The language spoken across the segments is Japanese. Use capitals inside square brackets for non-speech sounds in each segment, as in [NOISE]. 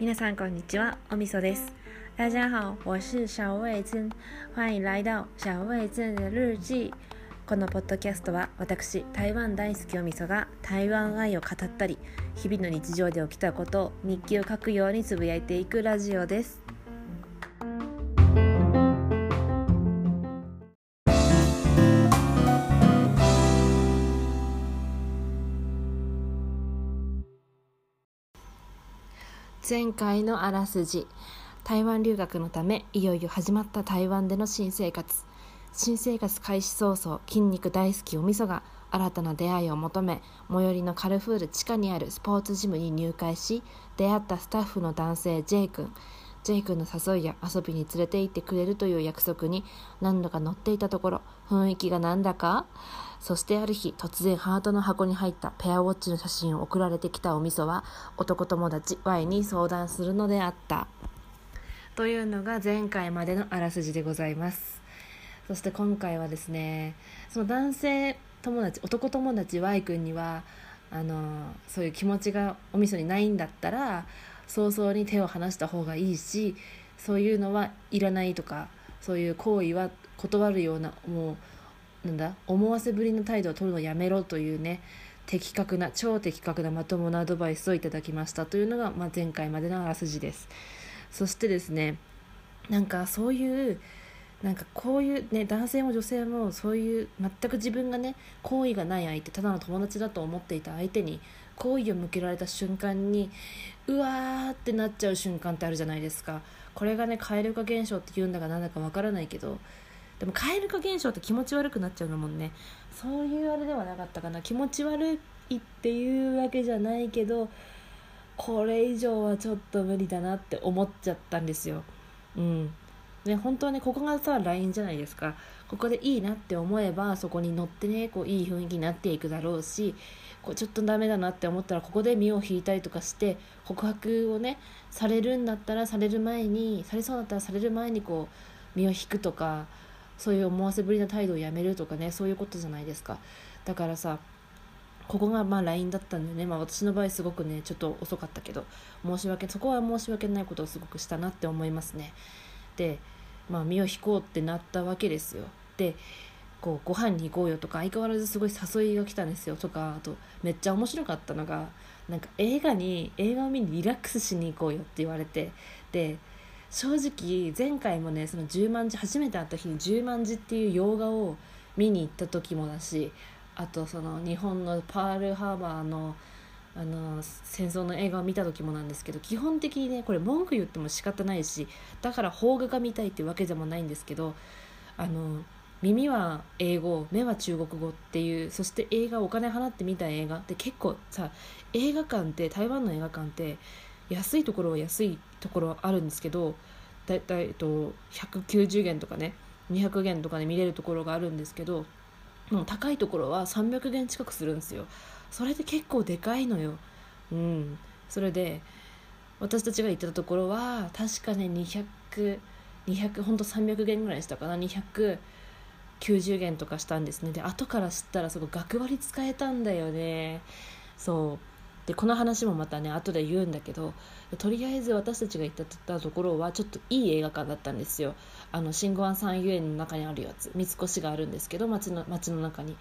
皆さんこんにちは、おみそです。大家好，我是小味珍，欢迎来到小味珍的日記。このポッドキャストは私台湾大好きおみそが台湾愛を語ったり日々の日常で起きたことを日記を書くようにつぶやいていくラジオです前回のあらすじ。台湾留学のためいよいよ始まった台湾での新生活。新生活開始早々筋肉大好きおみそが新たな出会いを求め最寄りのカルフール地下にあるスポーツジムに入会し出会ったスタッフの男性 J 君。J 君の誘いや遊びに連れて行ってくれるという約束に何度か乗っていたところ雰囲気がなんだか？そしてある日突然ハートの箱に入ったペアウォッチの写真を送られてきたおみそは男友達 Y に相談するのであった。というのが前回までのあらすじでございます。そして今回はですねその男性友達男友達 Y 君にはあのそういう気持ちがおみそにないんだったら早々に手を離した方がいいしそういうのはいらないとかそういう行為は断るようなもうなんだ思わせぶりの態度を取るのをやめろというね的確な超的確なまともなアドバイスをいただきました。というのが、まあ、前回までのあらすじです。そしてですねなんかそういうなんかこういうね男性も女性もそういう全く自分がね好意がない相手ただの友達だと思っていた相手に好意を向けられた瞬間にうわーってなっちゃう瞬間ってあるじゃないですか。これがね蛙化現象って言うんだかなんだかわからないけど。でも蛙化現象って気持ち悪くなっちゃうのもんね。そういうあれではなかったかな。気持ち悪いっていうわけじゃないけどこれ以上はちょっと無理だなって思っちゃったんですよ。うん。ね、本当はねここがさ LINE じゃないですか。ここでいいなって思えばそこに乗ってねこういい雰囲気になっていくだろうしこうちょっとダメだなって思ったらここで身を引いたりとかして告白をねされるんだったらされる前にされそうだったらされる前にこう身を引くとかそういう思わせぶりな態度をやめるとかねそういうことじゃないですか。だからさここがまあ LINE だったんでね、まあ、私の場合すごくねちょっと遅かったけど申し訳そこは申し訳ないことをすごくしたなって思いますね。でまあ、身を引こうってなったわけですよ。でこうご飯に行こうよとか相変わらずすごい誘いが来たんですよとかあとめっちゃ面白かったのがなんか映画に映画を見にリラックスしに行こうよって言われてで正直前回もねその10万字初めて会った日に10万字っていう洋画を見に行った時もだしあとその日本のパールハーバーのあの戦争の映画を見た時もなんですけど基本的にねこれ文句言っても仕方ないしだから邦画が見たいっていうわけでもないんですけどあの耳は英語目は中国語っていうそして映画お金払って見た映画って結構さ映画館って台湾の映画館って安いところは安いところあるんですけどだいたい、えっと、190元とかね200元とかで見れるところがあるんですけどもう高いところは300元近くするんですよ。それで結構でかいのよ。うん。それで私たちが行ってたところは確かね200200ほんと300元ぐらいしたかな。200 90元とかしたんですね。で後から知ったらそこ学割使えたんだよね。そう。でこの話もまたね後で言うんだけどとりあえず私たちが行ったところはちょっといい映画館だったんですよ。あの新ゴア三遊園の中にあるやつ。三越があるんですけど街の街の中に。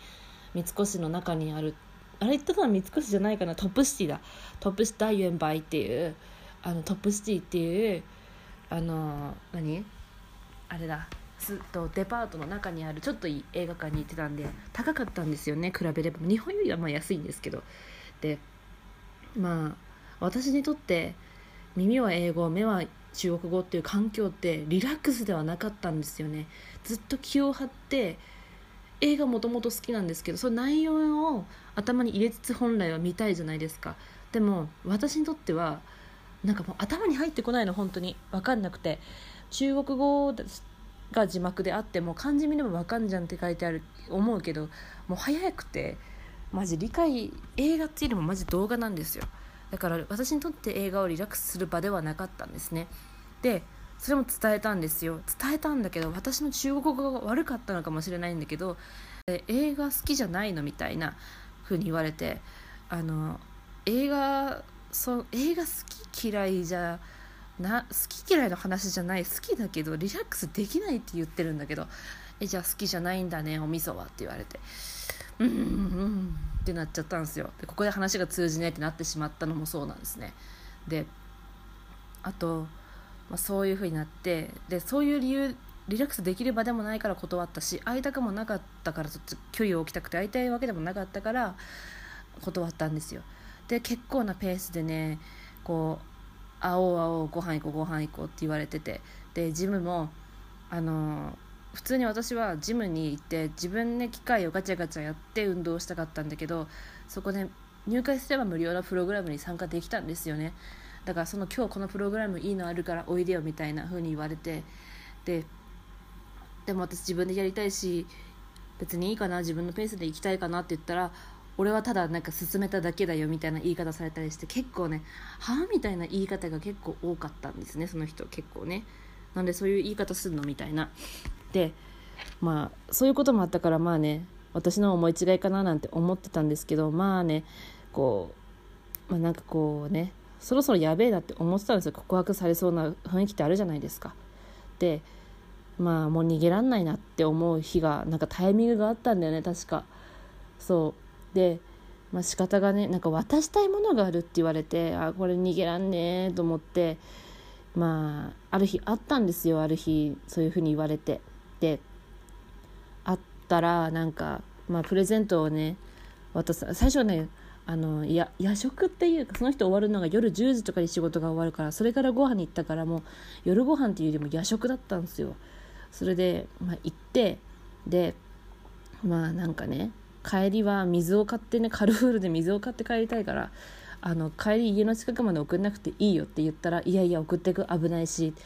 三越の中にある。あれ言ったのは三越じゃないかな。トップシティだ。トップシティユンバイっていう。あのトップシティっていうあの何？あれだ。とデパートの中にあるちょっといい映画館に行ってたんで高かったんですよね。比べれば日本よりはまあ安いんですけど。でまあ私にとって耳は英語目は中国語っていう環境ってリラックスではなかったんですよね。ずっと気を張って映画もともと好きなんですけどその内容を頭に入れつつ本来は見たいじゃないですか。でも私にとってはなんかもう頭に入ってこないの本当に分かんなくて。中国語が字幕であっても漢字見れば分かんじゃんって書いてある思うけどもう早くてマジ理解映画っていうよりもマジ動画なんですよ。だから私にとって映画をリラックスする場ではなかったんですね。でそれも伝えたんですよ。伝えたんだけど私の中国語が悪かったのかもしれないんだけど映画好きじゃないのみたいなふうに言われてあの映画そう映画好き嫌いじゃなな好き嫌いの話じゃない好きだけどリラックスできないって言ってるんだけどえじゃあ好きじゃないんだねお味噌はって言われて。うんうんうんってなっちゃったんですよ。でここで話が通じないってなってしまったのもそうなんですね。であと、まあ、そういうふうになってでそういう理由リラックスできる場でもないから断ったし会いたくもなかったからちょっと距離を置きたくて会いたいわけでもなかったから断ったんですよ。で結構なペースでねこう「会おう会おうご飯行こうご飯行こう」って言われてて。でジムもあの普通に私はジムに行って自分で機械をガチャガチャやって運動したかったんだけどそこで入会すれば無料のプログラムに参加できたんですよね。だからその今日このプログラムいいのあるからおいでよみたいな風に言われて。ででも私自分でやりたいし別にいいかな自分のペースで行きたいかなって言ったら俺はただなんか進めただけだよみたいな言い方されたりして結構ねはあみたいな言い方が結構多かったんですねその人結構ね。なんでそういう言い方するのみたいな。でまあそういうこともあったからまあね私の思い違いかななんて思ってたんですけどまあねこうまあなんかこうねそろそろやべえなって思ってたんですよ。告白されそうな雰囲気ってあるじゃないですか。でまあもう逃げらんないなって思う日がなんかタイミングがあったんだよね確か。そう。でまあ仕方がねなんか渡したいものがあるって言われてあこれ逃げらんねえと思ってまあある日あったんですよある日そういうふうに言われて。であったらなんかまあプレゼントをね渡さ最初はねあのや夜食っていうかその人終わるのが夜10時とかに仕事が終わるからそれからご飯に行ったからもう夜ご飯っていうよりも夜食だったんですよ。それで、まあ、行ってでまあなんかね帰りは水を買ってねカルフールで水を買って帰りたいからあの帰り家の近くまで送んなくていいよって言ったらいやいや送ってく危ないしって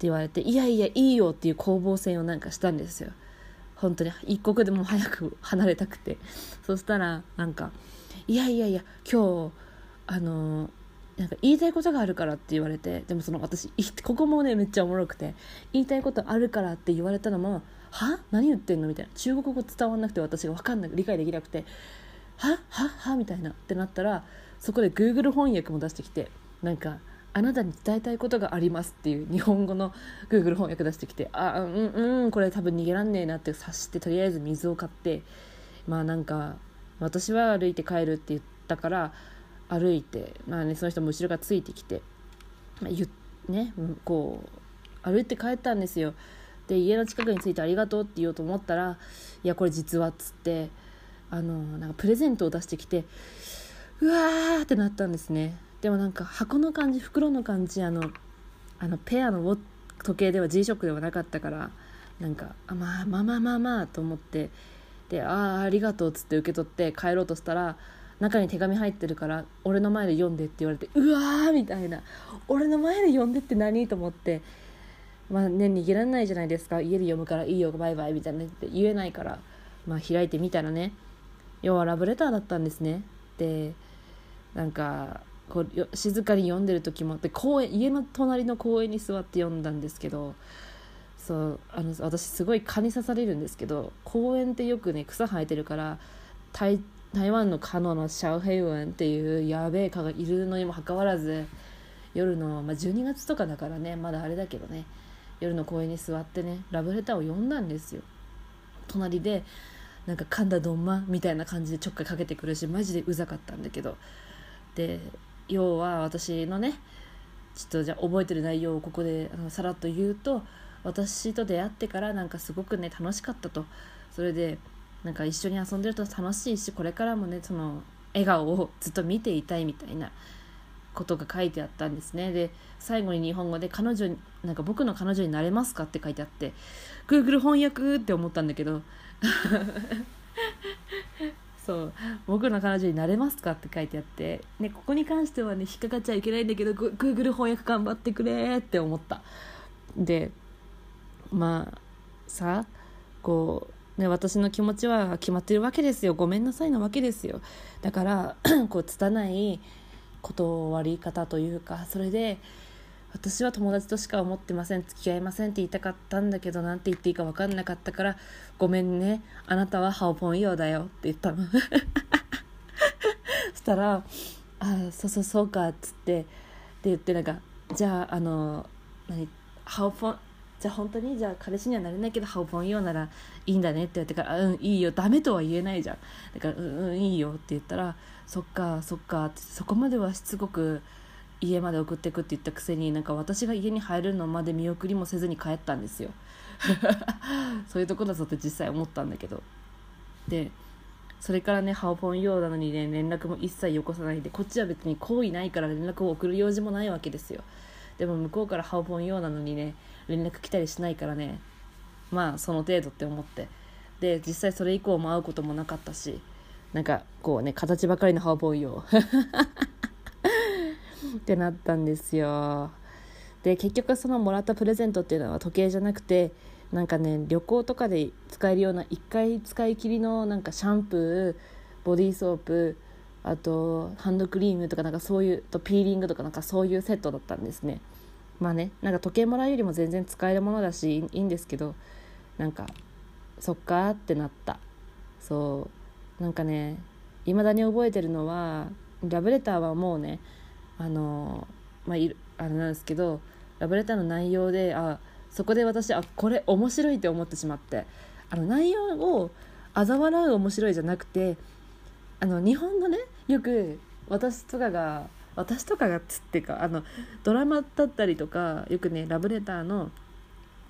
言われていやいやいいよっていう攻防戦をなんかしたんですよ。本当に。一刻でも早く離れたくて。そしたらなんかいやいやいや今日あのなんか言いたいことがあるからって言われてでもその私ここもねめっちゃおもろくて言いたいことあるからって言われたのもは？何言ってんの？みたいな。中国語伝わんなくて私が分かんなく理解できなくて。は？は？は？みたいな。ってなったらそこで Google 翻訳も出してきてなんかあなたに伝えたいことがありますっていう日本語の Google 翻訳出してきてあうんうんこれ多分逃げらんねえなって察してとりあえず水を買ってまあなんか私は歩いて帰るって言ったから歩いて、まあね、その人も後ろがついてきて、まあ、ゆね、こう歩いて帰ったんですよ。で家の近くに着いてありがとうって言おうと思ったらいやこれ実はっつってあのなんかプレゼントを出してきてうわーってなったんですね。でもなんか箱の感じ袋の感じあのあのペアの時計では G ショックではなかったからなんかあまあまあまあまあまあと思ってで「ああありがとう」っつって受け取って帰ろうとしたら中に手紙入ってるから俺の前で読んでって言われてうわーみたいな俺の前で読んでって何と思ってまあね逃げられないじゃないですか。家で読むからいいよバイバイみたいなって言えないから。まあ開いてみたらね。要はラブレターだったんですね。でなんかこう静かに読んでる時もで公園家の隣の公園に座って読んだんですけどそうあの私すごい蚊に刺されるんですけど公園ってよくね草生えてるから台台湾のカノのシャオヘイウンっていうやべえ蚊がいるのにもかかわらず夜の、まあ、12月とかだからねまだあれだけどね。夜の公園に座ってねラブレターを読んだんですよ。隣でなんか噛んだどんまみたいな感じでちょっかいかけてくるしマジでうざかったんだけど。で要は私のねちょっとじゃあ覚えてる内容をここであのさらっと言うと私と出会ってからなんかすごくね楽しかったと。それでなんか一緒に遊んでると楽しいしこれからもねその笑顔をずっと見ていたいみたいなことが書いてあったんですね。で最後に日本語で彼女になんか僕の彼女になれますかって書いてあって Google 翻訳って思ったんだけど。[LAUGHS] そう。僕の彼女になれますかって書いてあって、ね、ここに関してはね引っかかっちゃいけないんだけど Google 翻訳頑張ってくれって思った。でまあさこうね、私の気持ちは決まってるわけですよ。ごめんなさいなわけですよ。だから [COUGHS] こう拙い断り方というかそれで私は友達としか思ってません付き合いませんって言いたかったんだけどなんて言っていいか分かんなかったからごめんねあなたはハオポン用だよって言ったの。[LAUGHS] そしたら「あそうそうそうか」っつってで言ってなんか「じゃああの何ハオポンじゃあ本当にじゃあ彼氏にはなれないけどハオポンようならいいんだね」って言ってから「うんいいよダメとは言えないじゃん」だから「うんいいよ」って言ったら「そっかそっか」そこまではしつこく家まで送ってくって言ったくせになんか私が家に入るのまで見送りもせずに帰ったんですよ。[LAUGHS] そういうとこだぞって実際思ったんだけど。でそれからねハオポン用なのにね連絡も一切よこさないでこっちは別に好意ないから連絡を送る用事もないわけですよ。でも向こうからハオポン用なのにね連絡来たりしないからねまあその程度って思って。で実際それ以降も会うこともなかったしなんかこうね形ばかりのハオポン用ってなったんですよ。で結局そのもらったプレゼントっていうのは時計じゃなくてなんかね旅行とかで使えるような1回使い切りのなんかシャンプーボディーソープあとハンドクリームとかなんかそういうとピーリングとかなんかそういうセットだったんですね。まあねなんか時計もらうよりも全然使えるものだしいいんですけどなんかそっかってなった。そう。なんかねいまだに覚えてるのはラブレターはもうねあのまあいあれなんですけどラブレターの内容であそこで私あこれ面白いって思ってしまってあの内容を嘲笑う面白いじゃなくてあの日本のねよく私とかが私とかがつってかあのドラマだったりとかよくねラブレターの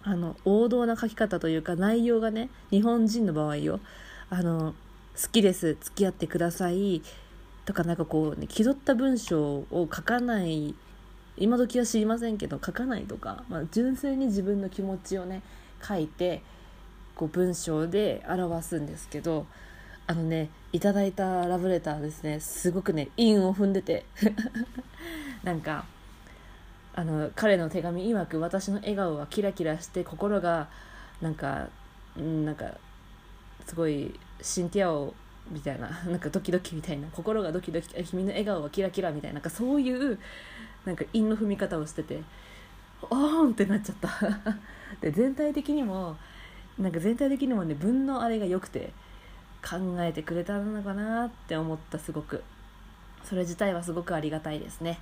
あの王道な書き方というか内容がね日本人の場合よ。あの好きです付き合ってください。とかなんかこうね気取った文章を書かない今時は知りませんけど書かないとか、まあ、純粋に自分の気持ちをね書いてこう文章で表すんですけどあのねいただいたラブレターですねすごくね韻を踏んでて [LAUGHS] なんかあの彼の手紙曰く私の笑顔はキラキラして心がなんかなんかすごいシンティアをみたいな [LAUGHS] なんかドキドキみたいな心がドキドキ君の笑顔はキラキラみたいななんかそういうなんか韻の踏み方をしてておーんってなっちゃった。[LAUGHS] で全体的にもなんか全体的にもね文のあれが良くて考えてくれたのかなって思ったすごく。それ自体はすごくありがたいですね。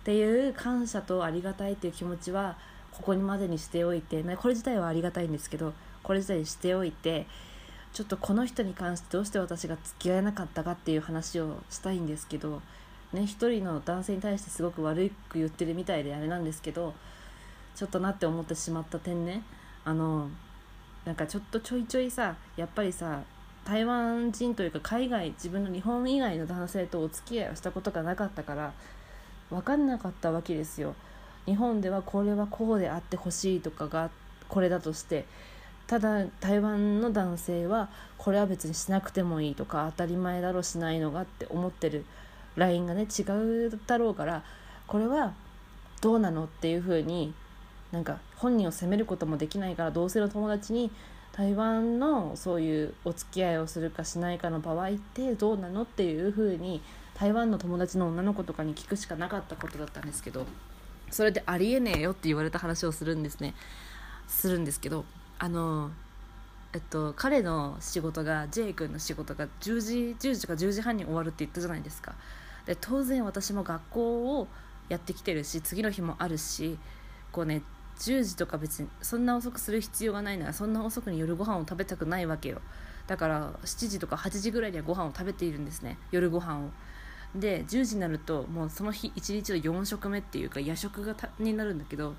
っていう感謝とありがたいっていう気持ちはここにまでにしておいてこれ自体はありがたいんですけどこれ自体にしておいてちょっとこの人に関してどうして私が付き合えなかったかっていう話をしたいんですけどね一人の男性に対してすごく悪く言ってるみたいであれなんですけどちょっとなって思ってしまった点ねあのなんかちょっとちょいちょいさやっぱりさ台湾人というか海外自分の日本以外の男性とお付き合いをしたことがなかったから分かんなかったわけですよ。日本ではこれはこうであってほしいとかがこれだとしてただ台湾の男性はこれは別にしなくてもいいとか当たり前だろしないのがって思ってるラインがね違うだろうからこれはどうなのっていうふうになんか本人を責めることもできないから同性の友達に台湾のそういうお付き合いをするかしないかの場合ってどうなのっていうふうに台湾の友達の女の子とかに聞くしかなかったことだったんですけどそれでありえねえよって言われた話をするんですね。するんですけどあのえっと彼の仕事が J 君の仕事が10時10時か10時半に終わるって言ったじゃないですか。で当然私も学校をやってきてるし次の日もあるしこうね10時とか別にそんな遅くする必要がないならそんな遅くに夜ご飯を食べたくないわけよ。だから7時とか8時ぐらいにはご飯を食べているんですね夜ご飯を。で10時になるともうその日1日の4食目っていうか夜食がになるんだけど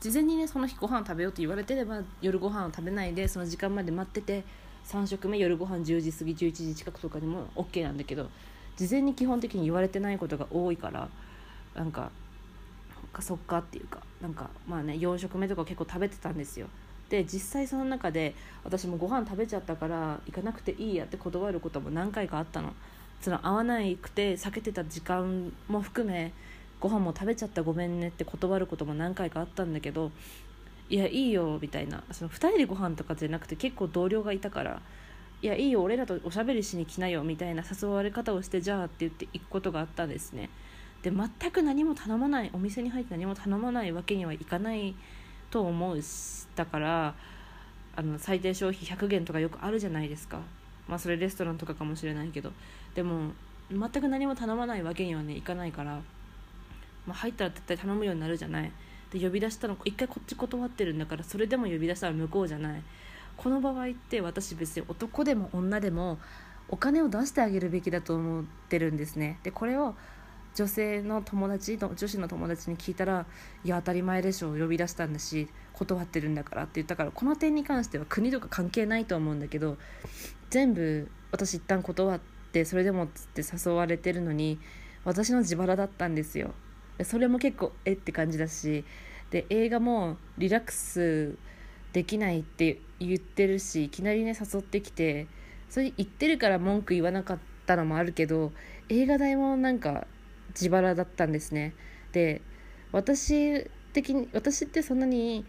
事前にねその日ご飯食べようって言われてれば夜ご飯を食べないでその時間まで待ってて3食目夜ご飯10時過ぎ11時近くとかにも OK なんだけど事前に基本的に言われてないことが多いからなんかそっかっていうかなんかまあね4食目とか結構食べてたんですよ。で実際その中で私もご飯食べちゃったから行かなくていいやって断ることも何回かあったの。その会わなくて避けてた時間も含めご飯も食べちゃったごめんねって断ることも何回かあったんだけどいやいいよみたいな。その2人でご飯とかじゃなくて結構同僚がいたからいやいいよ俺らとおしゃべりしに来なよみたいな誘われ方をしてじゃあって言って行くことがあったんですね。で全く何も頼まないお店に入って何も頼まないわけにはいかないと思うだからあの最低消費100元とかよくあるじゃないですか。まあそれレストランとかかもしれないけど。でも全く何も頼まないわけにはねいかないから、まあ、入ったら絶対頼むようになるじゃない。で呼び出したの一回こっち断ってるんだからそれでも呼び出したら向こうじゃない。この場合って私別に男でも女でもお金を出してあげるべきだと思ってるんですね。でこれを女性の友達女子の友達に聞いたら「いや当たり前でしょ呼び出したんだし断ってるんだから」って言ったからこの点に関しては国とか関係ないと思うんだけど全部私一旦断ってそれでもっつって誘われてるのに私の自腹だったんですよ。それも結構えって感じだしで映画もリラックスできないって言ってるしいきなりね誘ってきてそれ言ってるから文句言わなかったのもあるけど映画代もなんか自腹だったんですね。で私的に私ってそんなに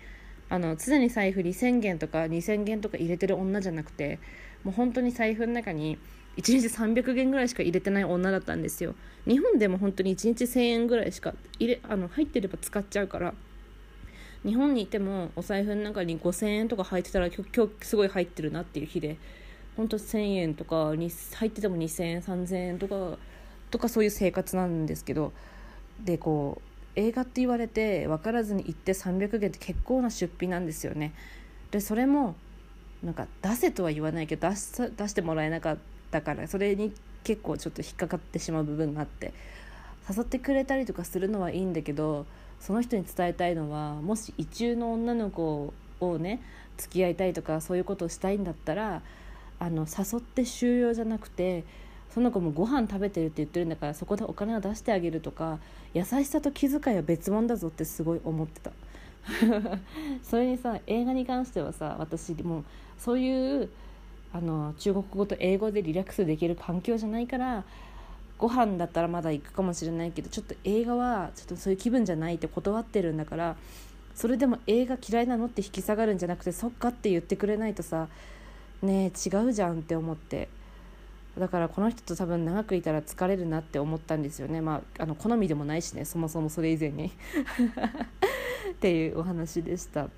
あの常に財布に1000元とか2000元とか入れてる女じゃなくてもう本当に財布の中に1日300元ぐらいしか入れてない女だったんですよ。日本でも本当に1日1000円ぐらいしか入れあの入ってれば使っちゃうから。日本にいてもお財布の中に5000円とか入ってたら今日すごい入ってるなっていう日で。本当1000円とかに入ってても2000円3000円とかとかそういう生活なんですけど。でこう映画って言われて分からずに行って300元って結構な出費なんですよね。でそれもなんか出せとは言わないけど出し出してもらえなかったからそれに結構ちょっと引っかかってしまう部分があって誘ってくれたりとかするのはいいんだけどその人に伝えたいのはもし意中の女の子をね付き合いたいとかそういうことをしたいんだったらあの誘って終了じゃなくてその子もご飯食べてるって言ってるんだからそこでお金を出してあげるとか優しさと気遣いは別物だぞってすごい思ってた。[LAUGHS] それにさ映画に関してはさ私もうそういうあの中国語と英語でリラックスできる環境じゃないからご飯だったらまだ行くかもしれないけどちょっと映画はちょっとそういう気分じゃないって断ってるんだからそれでも映画嫌いなのって引き下がるんじゃなくてそっかって言ってくれないとさねえ違うじゃんって思って。だからこの人と多分長くいたら疲れるなって思ったんですよね。まああの好みでもないしねそもそもそれ以前に。っていうお話でした。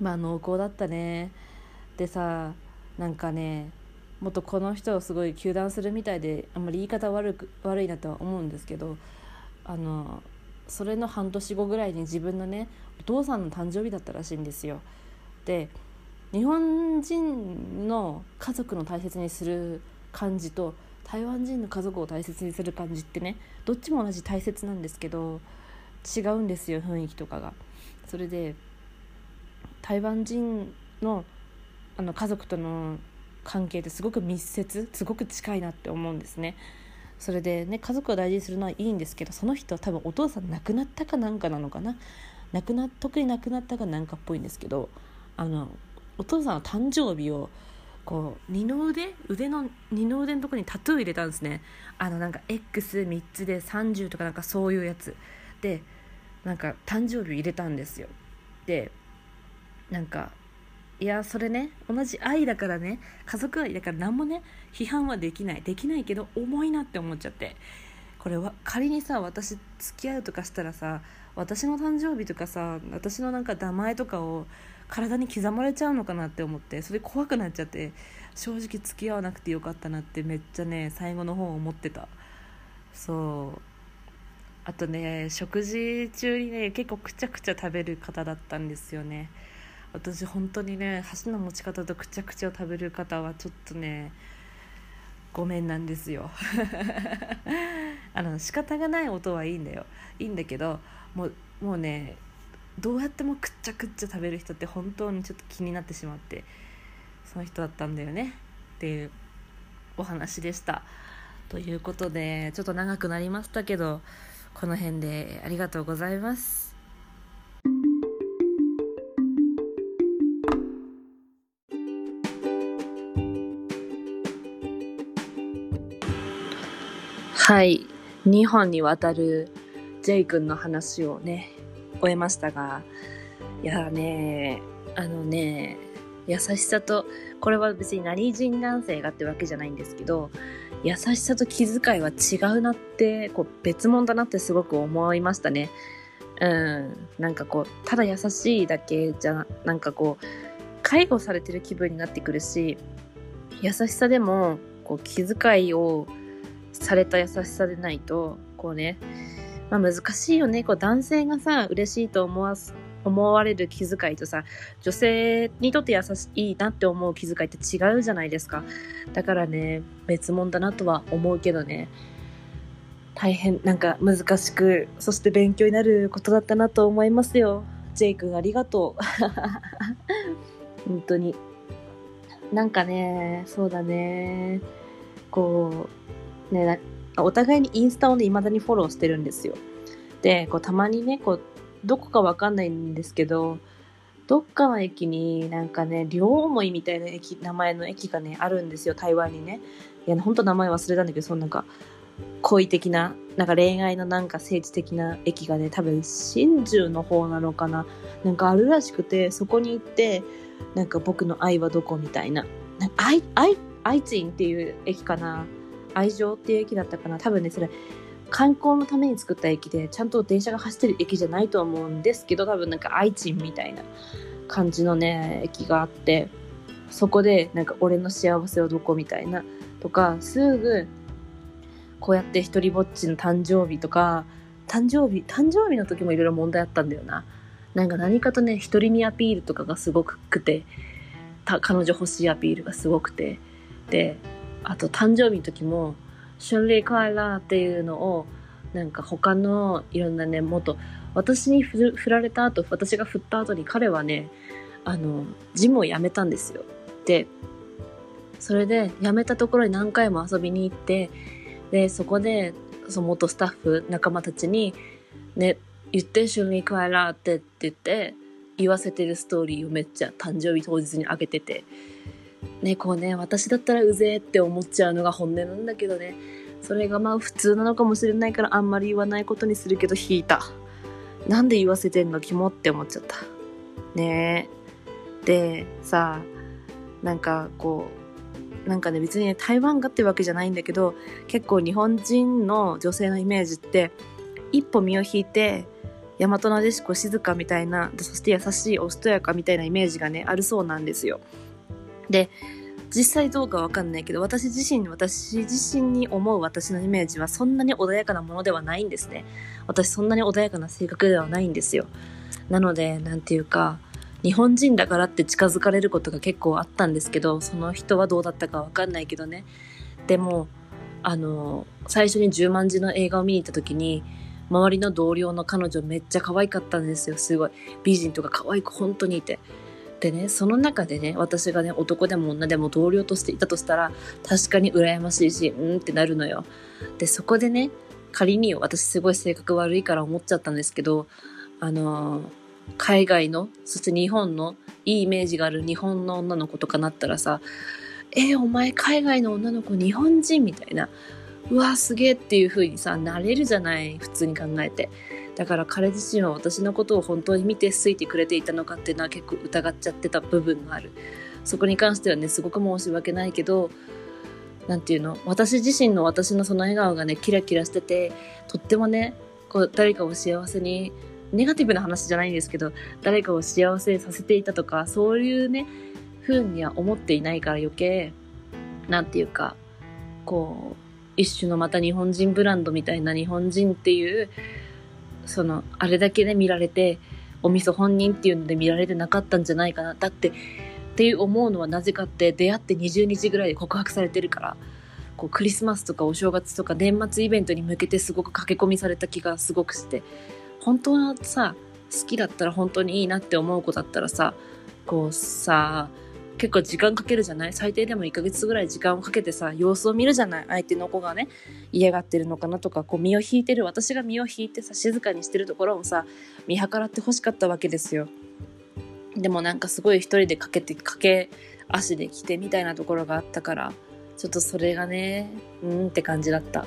まあ濃厚だったね。でさなんかねもっとこの人をすごい糾弾するみたいであんまり言い方悪く悪いなとは思うんですけどあのそれの半年後ぐらいに自分のねお父さんの誕生日だったらしいんですよ。で日本人の家族の大切にする感じと台湾人の家族を大切にする感じってねどっちも同じ大切なんですけど違うんですよ雰囲気とかが。それで台湾人のあの家族との関係ってすごく密接すごく近いなって思うんですね。それでね家族を大事にするのはいいんですけどその人は多分お父さん亡くなったかなんかなのかな？亡くな特に亡くなったかなんかっぽいんですけどあのお父さんの誕生日をこう二の腕？腕の二の腕のとこにタトゥー入れたんですね。あのなんか X3 つで30とかなんかそういうやつ。でなんか誕生日入れたんですよ。でなんかいやそれね同じ愛だからね家族愛だから何もね批判はできないできないけど重いなって思っちゃって。これは仮にさ私付き合うとかしたらさ私の誕生日とかさ私のなんか名前とかを体に刻まれちゃうのかなって思ってそれ怖くなっちゃって正直付き合わなくてよかったなってめっちゃね最後の方思ってた。そう。あとね食事中にね結構くちゃくちゃ食べる方だったんですよね。私本当にね箸の持ち方とくちゃくちゃを食べる方はちょっとねごめんなんですよ。[LAUGHS] あの仕方がない音はいいんだよ。いいんだけどもうもうねどうやってもくっちゃくっちゃ食べる人って本当にちょっと気になってしまってその人だったんだよね。っていうお話でした。ということでちょっと長くなりましたけどこの辺でありがとうございます。はい2本にわたるジェイ君の話をね終えましたがいやねあのね優しさとこれは別に何人男性がってわけじゃないんですけど優しさと気遣いは違うなってこう別物だなってすごく思いましたね。うん、なんかこうただ優しいだけじゃなんかこう介護されてる気分になってくるし優しさでもこう気遣いをされた優しさでないと、こうね、まあ難しいよね。こう男性がさ、嬉しいと思わす、思われる気遣いとさ、女性にとって優しいなって思う気遣いって違うじゃないですか。だからね、別物だなとは思うけどね。大変、なんか難しく、そして勉強になることだったなと思いますよ。ジェイ君ありがとう。[LAUGHS] 本当に。なんかね、そうだね。こう、ね、お互いにインスタをね、未だにフォローしてるんですよ。で、こう、たまにね、こう、どこかわかんないんですけど、どっかの駅になんかね、両思いみたいな駅、名前の駅がね、あるんですよ、台湾にね。いや、ほんと名前忘れたんだけど、そのなんか、恋的な、なんか恋愛のなんか政治的な駅がね、多分、真珠の方なのかな。なんかあるらしくて、そこに行って、なんか僕の愛はどこみたいな。なんか愛、愛、愛知っていう駅かな。愛情っていう駅だったかな。多分ね、それ、観光のために作った駅で、ちゃんと電車が走ってる駅じゃないと思うんですけど、多分なんか愛知みたいな感じのね、駅があって、そこでなんか俺の幸せはどこみたいなとか、すぐこうやって一人ぼっちの誕生日とか、誕生日、誕生日の時もいろいろ問題あったんだよな。なんか何かとね、一人にアピールとかがすごくて、彼女欲しいアピールがすごくて、で、あと誕生日の時も、春麗カーラっていうのを、なんか他のいろんなね、元、私に振られた後、私が振った後に彼はね、あの、ジムを辞めたんですよ。で、それで辞めたところに何回も遊びに行って、で、そこで、その元スタッフ、仲間たちに、ね、言って、春麗カーラーってって言って、言わせてるストーリーをめっちゃ誕生日当日に上げてて、ね、こうね、私だったらうぜえって思っちゃうのが本音なんだけどね、それがまあ普通なのかもしれないからあんまり言わないことにするけど引いた。なんで言わせてんの？キモって思っちゃった。ねえ。で、さ、なんかこう、なんかね別にね台湾がってわけじゃないんだけど、結構日本人の女性のイメージって、一歩身を引いて、大和なでしこ静かみたいな、そして優しいおしとやかみたいなイメージがね、あるそうなんですよ。で、実際どうかわかんないけど、私自身、私自身に思う私のイメージはそんなに穏やかなものではないんですね。私そんなに穏やかな性格ではないんですよ。なので、なんていうか、日本人だからって近づかれることが結構あったんですけど、その人はどうだったかわかんないけどね。でも、あの、最初に10万字の映画を見に行った時に、周りの同僚の彼女めっちゃ可愛かったんですよ、すごい。美人とか可愛く本当にいて。でね、その中でね、私がね、男でも女でも同僚としていたとしたら、確かに羨ましいし、うんってなるのよ。で、そこでね、仮に私すごい性格悪いから思っちゃったんですけど、あのー、海外の、そして日本の、いいイメージがある日本の女の子とかなったらさ、えー、お前海外の女の子日本人みたいな、うわ、すげえっていう風にさ、なれるじゃない、普通に考えて。だから彼自身は私のことを本当に見て好いてくれていたのかっていうのは結構疑っちゃってた部分がある。そこに関してはね、すごく申し訳ないけど、なんていうの？私自身の私のその笑顔がね、キラキラしてて、とってもね、こう、誰かを幸せに、ネガティブな話じゃないんですけど、誰かを幸せさせていたとか、そういうね、風には思っていないから余計、なんていうか、こう、一種のまた日本人ブランドみたいな日本人っていうその、あれだけで見られて、お味噌本人っていうので見られてなかったんじゃないかな。だって、っていう思うのはなぜかって出会って20日ぐらいで告白されてるから、こうクリスマスとかお正月とか年末イベントに向けてすごく駆け込みされた気がすごくして、本当はさ、好きだったら本当にいいなって思う子だったらさ、こうさ、結構時間かけるじゃない？最低でも1ヶ月ぐらい時間をかけてさ、様子を見るじゃない？相手の子がね、嫌がってるのかなとか、こう身を引いてる、私が身を引いてさ、静かにしてるところをさ、見計らって欲しかったわけですよ。でもなんかすごい一人でかけて、かけ足で来てみたいなところがあったから、ちょっとそれがね、うんって感じだった。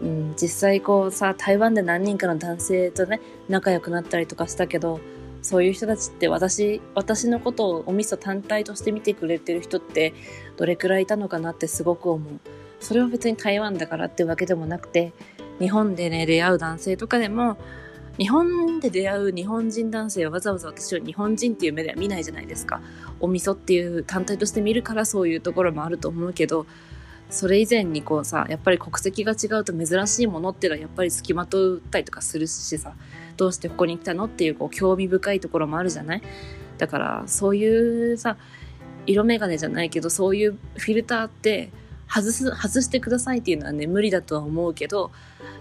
うん、実際こうさ、台湾で何人かの男性とね、仲良くなったりとかしたけど、そういう人たちって私、私のことをお味噌単体として見てくれてる人ってどれくらいいたのかなってすごく思う。それは別に台湾だからってわけでもなくて、日本でね、出会う男性とかでも、日本で出会う日本人男性はわざわざ私を日本人っていう目では見ないじゃないですか。お味噌っていう単体として見るからそういうところもあると思うけど、それ以前にこうさやっぱり国籍が違うと珍しいものっていうのはやっぱり付きまとったりとかするしさどうしてここに来たのっていうこう興味深いところもあるじゃない？だからそういうさ色眼鏡じゃないけどそういうフィルターって外す外してくださいっていうのはね無理だとは思うけど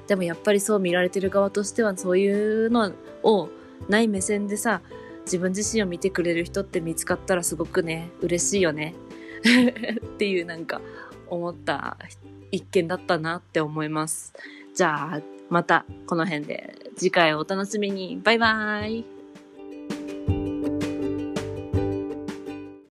でもやっぱりそう見られてる側としてはそういうのをない目線でさ自分自身を見てくれる人って見つかったらすごくね嬉しいよね。[LAUGHS] っていうなんか思った一件だったなって思います。じゃあまたこの辺で次回をお楽しみにバイバーイ